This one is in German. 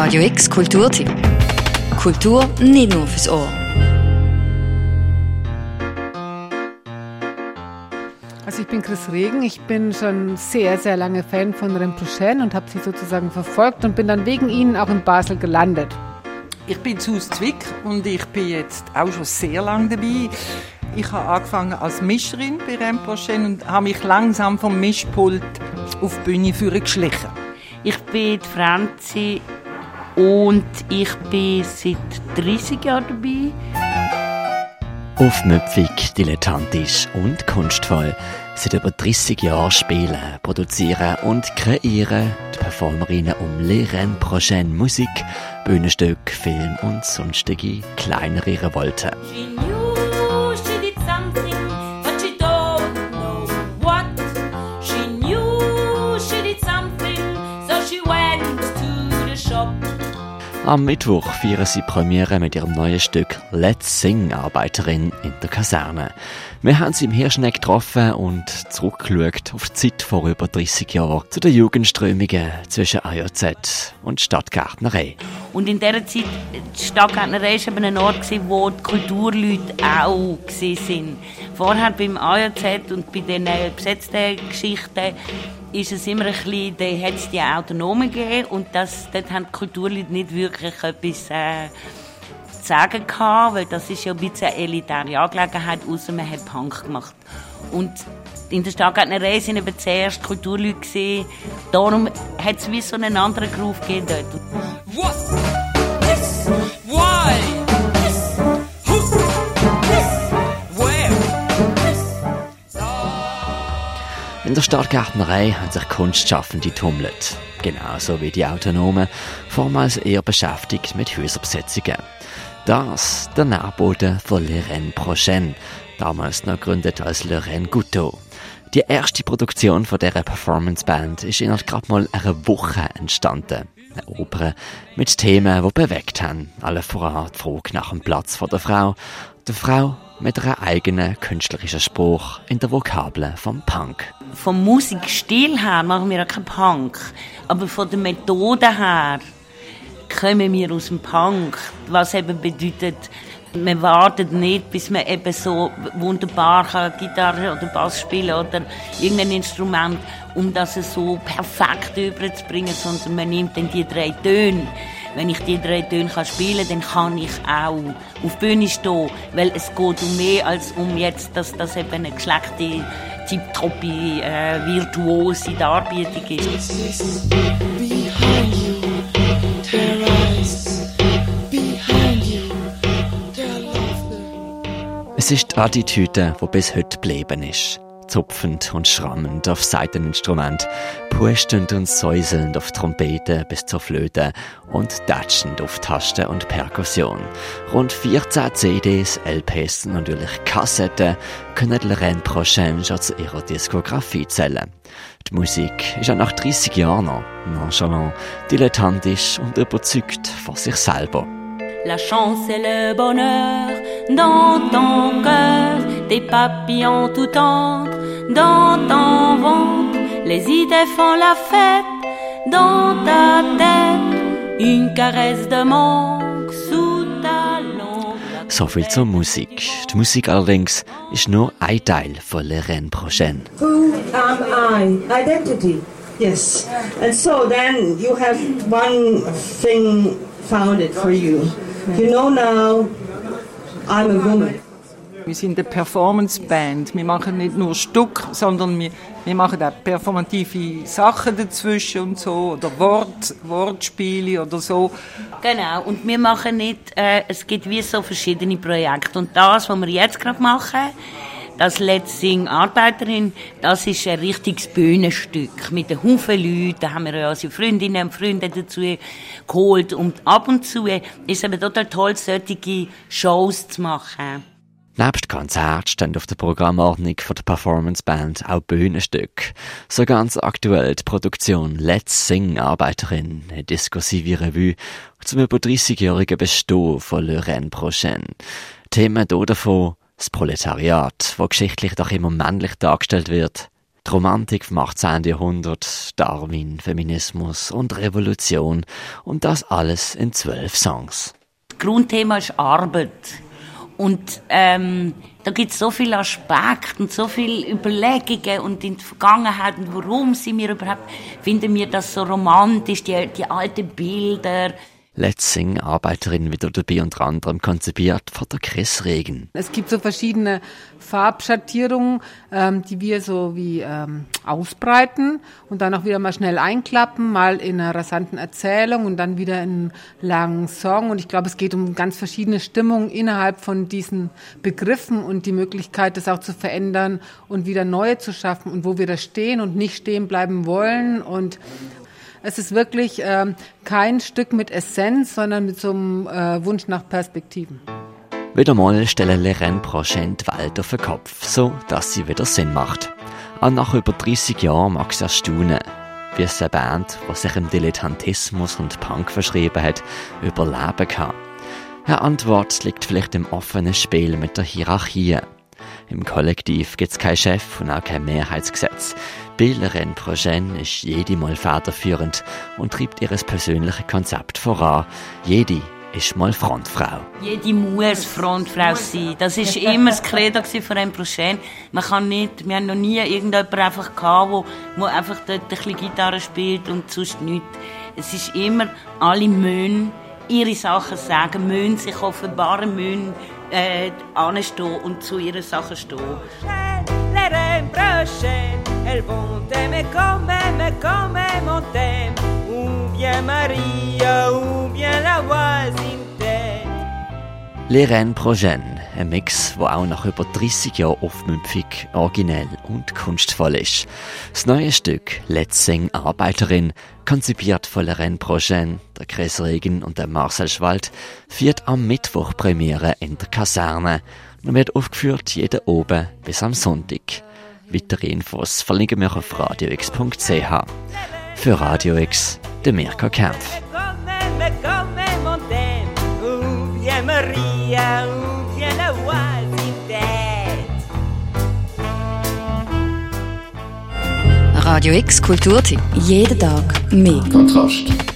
Radio X Kulturtipp. Kultur nicht nur fürs Ohr. Also ich bin Chris Regen, ich bin schon sehr, sehr lange Fan von Remprochaine und habe sie sozusagen verfolgt und bin dann wegen ihnen auch in Basel gelandet. Ich bin Sus Zwick und ich bin jetzt auch schon sehr lange dabei. Ich habe angefangen als Mischerin bei Remprochaine und habe mich langsam vom Mischpult auf die Bühne geschlichen. Ich bin Franzi und ich bin seit 30 Jahren dabei. Aufmüpfig, dilettantisch und kunstvoll. Seit über 30 Jahren spielen, produzieren und kreieren die Performerinnen um Lehren Prochaine Musik, Bühnenstück, Film und sonstige kleinere Revolte. Am Mittwoch feiern sie Premiere mit ihrem neuen Stück Let's Sing Arbeiterin in der Kaserne. Wir haben sie im Hirschneck getroffen und zurückgeschaut auf die Zeit vor über 30 Jahren zu den Jugendströmungen zwischen AJZ und Stadtgärtnerei. Und in dieser Zeit, die Stadtgärtnerei war eben ein Ort, wo die Kulturleute auch waren. Vorher beim AJZ und bei den besetzten Geschichten ist es immer ein bisschen, hat es die Autonomen gegeben und das, dort haben die Kulturleute nicht wirklich etwas äh, zu sagen gehabt, weil das ist ja ein bisschen eine elitäre Angelegenheit, außer man hat Punk gemacht. Und in der Stadtgärtnerei sind eben zuerst Kulturleute gesehen, darum hat es wie so einen anderen Groove gegeben dort. What? In der Stadtgärtnerei haben sich Kunstschaffende tummelt. Genauso wie die Autonomen, vormals eher beschäftigt mit Häuserbesetzungen. Das der Nährboden von Lorraine Prochaine, damals noch gegründet als Lorraine Gouteau. Die erste Produktion von dieser Performanceband ist innerhalb gerade mal einer Woche entstanden. Eine Oper mit Themen, die bewegt haben. Alle voran die Frage nach dem Platz der Frau. Der Frau mit einer eigenen künstlerischen Spruch in der Vokabeln vom Punk. Vom Musikstil her machen wir auch keinen Punk, aber von der Methode her kommen wir aus dem Punk, was eben bedeutet, man wartet nicht, bis man eben so wunderbar kann, Gitarre oder Bass spielen oder irgendein Instrument, um das so perfekt überzubringen, sondern man nimmt dann die drei Töne wenn ich die drei Töne kann spielen kann, dann kann ich auch auf die Bühne stehen, weil es geht um mehr als um jetzt, dass das eben eine geschleckte, tipptoppe, äh, virtuose Darbietung ist. Es ist die Attitüde, die bis heute geblieben ist zupfend und schrammend auf Seiteninstrument, pustend und säuselnd auf Trompete bis zur Flöte und datschend auf Tasten und Perkussion. Rund 14 CDs, LPs und natürlich Kassetten können die Rennes Prochaine schon zu ihrer Diskografie zählen. Die Musik ist auch nach 30 Jahren noch nonchalant, dilettantisch und überzeugt von sich selber. La chance et le bonheur dans ton cœur, des papillons tout tendres dans ton ventre, les idées font la fête dans ta tête, une caresse de manque sous ta langue. So viel zur Musik. Die Musik allerdings ist nur ein Teil von Le Rennes Prochaine. Who am I? Identity. Yes. And so then you have one thing founded for you. You know now, I'm a woman. Wir sind eine Performance-Band. Wir machen nicht nur Stück, sondern wir, wir machen auch performative Sachen dazwischen und so, oder Wort, Wortspiele oder so. Genau, und wir machen nicht, äh, es gibt wie so verschiedene Projekte. Und das, was wir jetzt gerade machen, das Let's Sing Arbeiterin, das ist ein richtiges Bühnenstück mit einem Haufen Leuten. Da haben wir ja unsere Freundinnen und Freunde dazu geholt. Und ab und zu ist es eben total toll, solche Shows zu machen. Nebst Konzert stehen auf der Programmordnung von der Performance Band auch Bühnenstücke. So ganz aktuell die Produktion Let's Sing Arbeiterin, eine diskursive Revue zum über 30-jährigen Bestehen von Lorraine Prochaine. Themen hier davon das Proletariat, wo geschichtlich doch immer männlich dargestellt wird, Die Romantik vom 18. Jahrhundert, Darwin, Feminismus und Revolution und das alles in zwölf Songs. Das Grundthema ist Arbeit. Und ähm, da gibt es so viele Aspekte und so viele Überlegungen und in der Vergangenheit und warum sind wir überhaupt, finden wir das so romantisch, die, die alten Bilder. Letzing, Arbeiterin wieder dabei unter anderem konzipiert von der Chris Regen. Es gibt so verschiedene Farbschattierungen, ähm, die wir so wie ähm, ausbreiten und dann auch wieder mal schnell einklappen, mal in einer rasanten Erzählung und dann wieder in langen Song. Und ich glaube, es geht um ganz verschiedene Stimmungen innerhalb von diesen Begriffen und die Möglichkeit, das auch zu verändern und wieder neue zu schaffen und wo wir da stehen und nicht stehen bleiben wollen und es ist wirklich ähm, kein Stück mit Essenz, sondern mit so einem äh, Wunsch nach Perspektiven. Wieder mal stellen Leren Prochain die Welt auf den Kopf, so dass sie wieder Sinn macht. Auch nach über 30 Jahren mag es erstaunen, wie es eine Band, die sich im Dilettantismus und Punk verschrieben hat, überleben kann. Eine Antwort liegt vielleicht im offenen Spiel mit der Hierarchie. Im Kollektiv gibt es keinen Chef und auch kein Mehrheitsgesetz. Spielerin Projen ist jede Mal federführend und treibt ihr persönliches Konzept voran. Jede ist mal Frontfrau. Jede muss Frontfrau sein. Das ist immer das Credo von einem Prochain. Man kann nicht, wir haben noch nie irgendjemanden einfach gehabt, wo einfach dort ein bisschen Gitarre spielt und sonst nichts. Es ist immer, alle müssen ihre Sachen sagen, müssen sich offenbaren, müssen äh, anstehen und zu ihren Sachen stehen. Elle vont t'aimer comme aime, comme aime on t'aime. Ou bien Maria, ou bien la voisine Leren Progen, ein Mix, der auch nach über 30 Jahren aufmüpfig, originell und kunstvoll ist. Das neue Stück Let's Sing Arbeiterin, konzipiert von Leren Progen, der Chris Regen und der Marcel Schwald, führt am Mittwoch Premiere in der Kaserne und wird aufgeführt jeden oben bis am Sonntag. Weitere Infos verlinken wir auf radiox.ch. Für Radio X, der Mirko Kempf. Radio X Kulturtipp. Jeden Tag mehr. Kontrast.